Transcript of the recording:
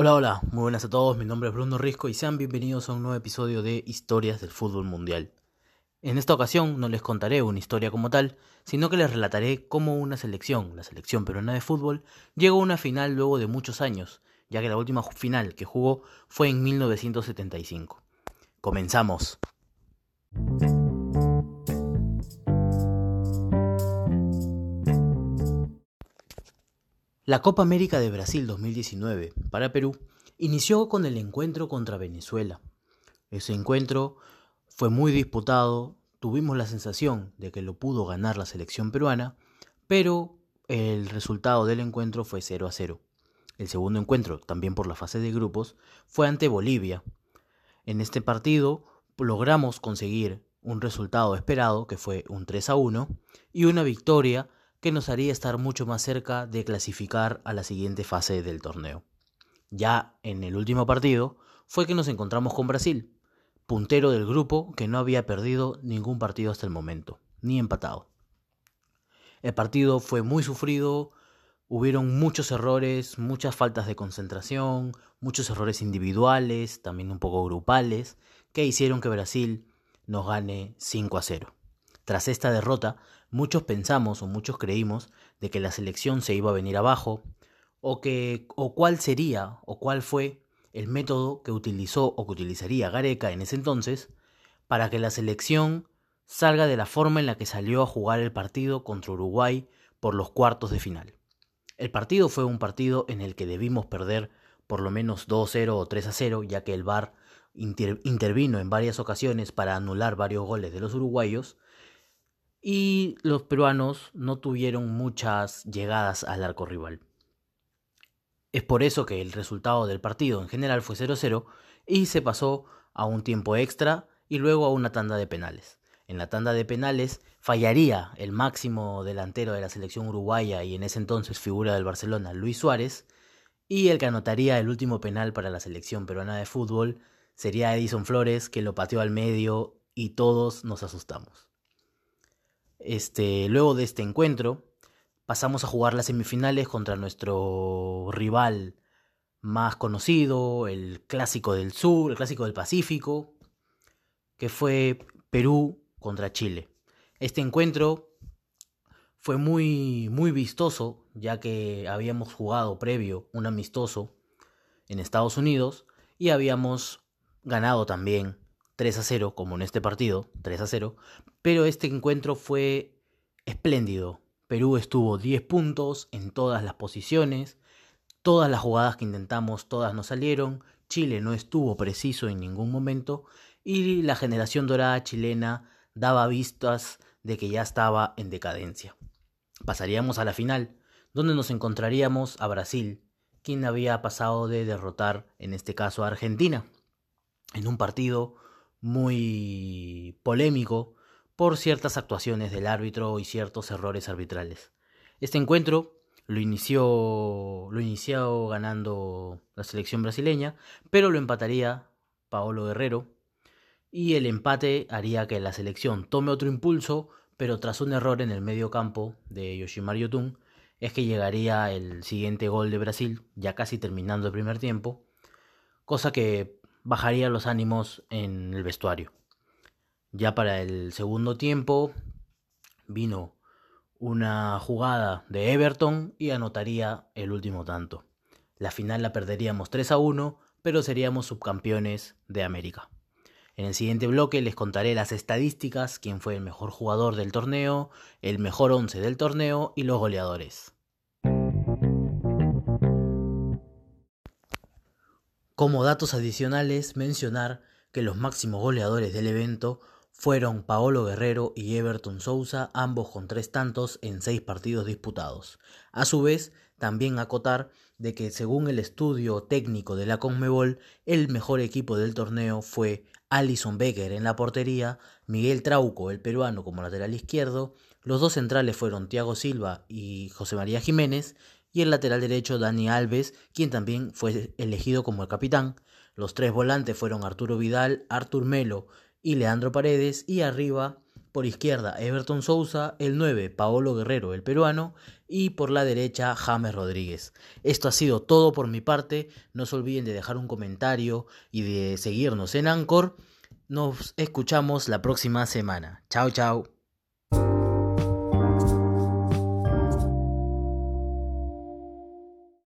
Hola, hola, muy buenas a todos, mi nombre es Bruno Risco y sean bienvenidos a un nuevo episodio de Historias del Fútbol Mundial. En esta ocasión no les contaré una historia como tal, sino que les relataré cómo una selección, la selección peruana de fútbol, llegó a una final luego de muchos años, ya que la última final que jugó fue en 1975. Comenzamos. La Copa América de Brasil 2019 para Perú inició con el encuentro contra Venezuela. Ese encuentro fue muy disputado, tuvimos la sensación de que lo pudo ganar la selección peruana, pero el resultado del encuentro fue 0 a 0. El segundo encuentro, también por la fase de grupos, fue ante Bolivia. En este partido logramos conseguir un resultado esperado, que fue un 3 a 1, y una victoria que nos haría estar mucho más cerca de clasificar a la siguiente fase del torneo. Ya en el último partido fue que nos encontramos con Brasil, puntero del grupo que no había perdido ningún partido hasta el momento, ni empatado. El partido fue muy sufrido, hubieron muchos errores, muchas faltas de concentración, muchos errores individuales, también un poco grupales, que hicieron que Brasil nos gane 5 a 0. Tras esta derrota, muchos pensamos o muchos creímos de que la selección se iba a venir abajo, o que o cuál sería o cuál fue el método que utilizó o que utilizaría Gareca en ese entonces para que la selección salga de la forma en la que salió a jugar el partido contra Uruguay por los cuartos de final. El partido fue un partido en el que debimos perder por lo menos 2-0 o 3-0, ya que el VAR intervino en varias ocasiones para anular varios goles de los uruguayos, y los peruanos no tuvieron muchas llegadas al arco rival. Es por eso que el resultado del partido en general fue 0-0 y se pasó a un tiempo extra y luego a una tanda de penales. En la tanda de penales fallaría el máximo delantero de la selección uruguaya y en ese entonces figura del Barcelona, Luis Suárez, y el que anotaría el último penal para la selección peruana de fútbol sería Edison Flores, que lo pateó al medio y todos nos asustamos. Este, luego de este encuentro, pasamos a jugar las semifinales contra nuestro rival más conocido, el clásico del sur, el clásico del Pacífico, que fue Perú contra Chile. Este encuentro fue muy, muy vistoso, ya que habíamos jugado previo un amistoso en Estados Unidos y habíamos ganado también 3 a 0, como en este partido, 3 a 0, pero este encuentro fue espléndido. Perú estuvo 10 puntos en todas las posiciones, todas las jugadas que intentamos, todas nos salieron, Chile no estuvo preciso en ningún momento y la generación dorada chilena daba vistas de que ya estaba en decadencia. Pasaríamos a la final, donde nos encontraríamos a Brasil, quien había pasado de derrotar, en este caso, a Argentina, en un partido muy polémico por ciertas actuaciones del árbitro y ciertos errores arbitrales. Este encuentro lo inició, lo inició ganando la selección brasileña, pero lo empataría Paolo Guerrero y el empate haría que la selección tome otro impulso, pero tras un error en el medio campo de Yoshimar Yotun, es que llegaría el siguiente gol de Brasil, ya casi terminando el primer tiempo, cosa que bajaría los ánimos en el vestuario. Ya para el segundo tiempo vino una jugada de Everton y anotaría el último tanto. La final la perderíamos 3 a 1, pero seríamos subcampeones de América. En el siguiente bloque les contaré las estadísticas, quién fue el mejor jugador del torneo, el mejor once del torneo y los goleadores. Como datos adicionales, mencionar que los máximos goleadores del evento fueron Paolo Guerrero y Everton Sousa, ambos con tres tantos en seis partidos disputados. A su vez, también acotar de que según el estudio técnico de la Conmebol, el mejor equipo del torneo fue Alison Becker en la portería, Miguel Trauco, el peruano, como lateral izquierdo, los dos centrales fueron Thiago Silva y José María Jiménez, y el lateral derecho Dani Alves, quien también fue elegido como el capitán. Los tres volantes fueron Arturo Vidal, Artur Melo y Leandro Paredes, y arriba por izquierda Everton Souza, el 9 Paolo Guerrero, el peruano, y por la derecha James Rodríguez. Esto ha sido todo por mi parte, no se olviden de dejar un comentario y de seguirnos en Anchor. Nos escuchamos la próxima semana. Chao, chao.